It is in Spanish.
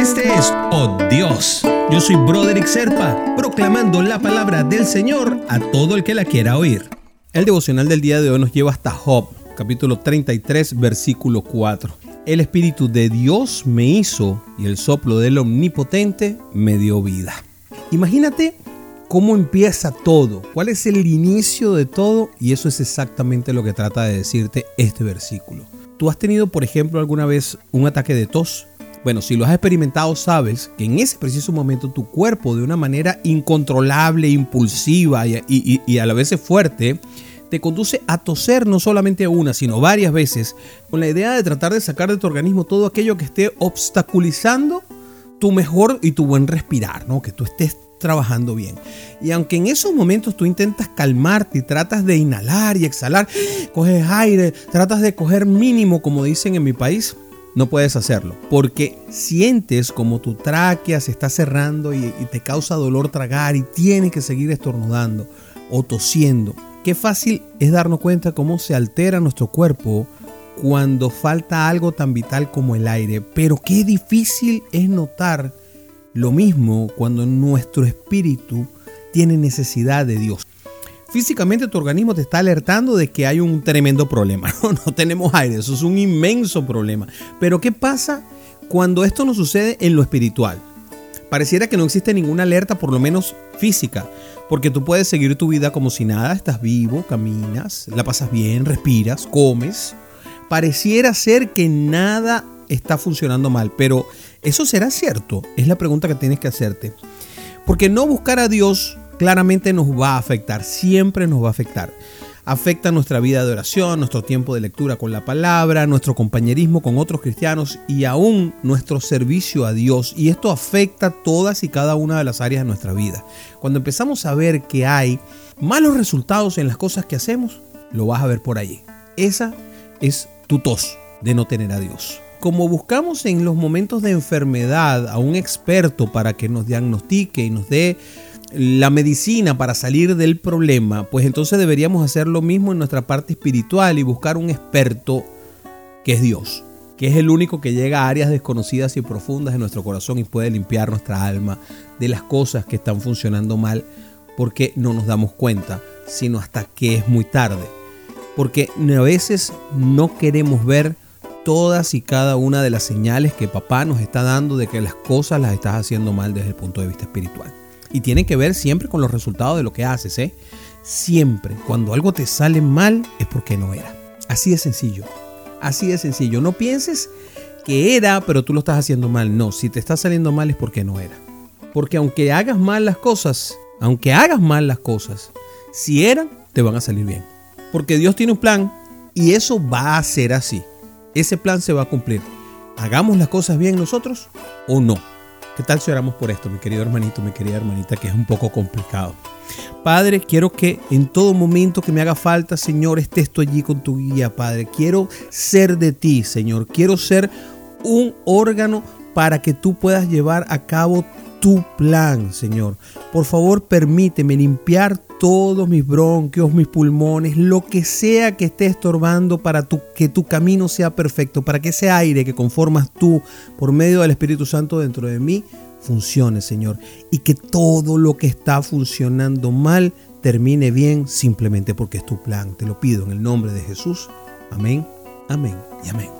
Este es Oh Dios. Yo soy Broderick Serpa, proclamando la palabra del Señor a todo el que la quiera oír. El devocional del día de hoy nos lleva hasta Job, capítulo 33, versículo 4. El Espíritu de Dios me hizo y el soplo del Omnipotente me dio vida. Imagínate cómo empieza todo, cuál es el inicio de todo y eso es exactamente lo que trata de decirte este versículo. ¿Tú has tenido, por ejemplo, alguna vez un ataque de tos? Bueno, si lo has experimentado, sabes que en ese preciso momento tu cuerpo, de una manera incontrolable, impulsiva y, a la vez fuerte, te conduce a toser no solamente una, sino varias veces, con la idea de tratar de sacar de tu organismo todo aquello que esté obstaculizando tu mejor y tu buen respirar, ¿no? Que tú estés trabajando bien. Y aunque en esos momentos tú intentas calmarte y tratas de inhalar y exhalar, coges aire, tratas de coger mínimo, como dicen en mi país, no puedes hacerlo, porque sientes como tu tráquea se está cerrando y, te causa dolor tragar y tienes que seguir estornudando o tosiendo. Qué fácil es darnos cuenta cómo se altera nuestro cuerpo cuando falta algo tan vital como el aire, pero qué difícil es notar lo mismo cuando nuestro espíritu tiene necesidad de Dios. Físicamente tu organismo te está alertando de que hay un tremendo problema. No, tenemos aire, eso es un inmenso problema. Pero ¿qué pasa cuando esto no sucede en lo espiritual? Pareciera que no existe ninguna alerta, por lo menos física, porque tú puedes seguir tu vida como si nada, estás vivo, caminas, la pasas bien, respiras, comes. Pareciera ser que nada está funcionando mal, pero ¿eso será cierto? Es la pregunta que tienes que hacerte. Porque no buscar a Dios claramente nos va a afectar, siempre nos va a afectar. Afecta nuestra vida de oración, nuestro tiempo de lectura con la palabra, nuestro compañerismo con otros cristianos y aún nuestro servicio a Dios. Y esto afecta todas y cada una de las áreas de nuestra vida. Cuando empezamos a ver que hay malos resultados en las cosas que hacemos, lo vas a ver por allí. Esa es tu tos de no tener a Dios. Como buscamos en los momentos de enfermedad a un experto para que nos diagnostique y nos dé la medicina para salir del problema, pues entonces deberíamos hacer lo mismo en nuestra parte espiritual y buscar un experto que es Dios, que es el único que llega a áreas desconocidas y profundas de nuestro corazón y puede limpiar nuestra alma de las cosas que están funcionando mal porque no nos damos cuenta, sino hasta que es muy tarde. Porque a veces no queremos ver todas y cada una de las señales que papá nos está dando de que las cosas las estás haciendo mal desde el punto de vista espiritual. Y tiene que ver siempre con los resultados de lo que haces, ¿eh? Siempre, cuando algo te sale mal es porque no era. Así de sencillo. Así de sencillo. No pienses que era, pero tú lo estás haciendo mal. No, si te está saliendo mal es porque no era. Porque aunque hagas mal las cosas, aunque hagas mal las cosas, si eran, te van a salir bien. Porque Dios tiene un plan y eso va a ser así. Ese plan se va a cumplir. Hagamos las cosas bien nosotros o no. ¿Qué tal si oramos por esto, mi querido hermanito, mi querida hermanita, que es un poco complicado? Padre, quiero que en todo momento que me haga falta, Señor, estés tú allí con tu guía, Padre. Quiero ser de ti, Señor. Quiero ser un órgano para que tú puedas llevar a cabo tu plan, Señor. Por favor, permíteme limpiar todos mis bronquios, mis pulmones, lo que sea que esté estorbando para que tu camino sea perfecto, para que ese aire que conformas tú por medio del Espíritu Santo dentro de mí funcione, Señor. Y que todo lo que está funcionando mal termine bien simplemente porque es tu plan. Te lo pido en el nombre de Jesús. Amén, amén y amén.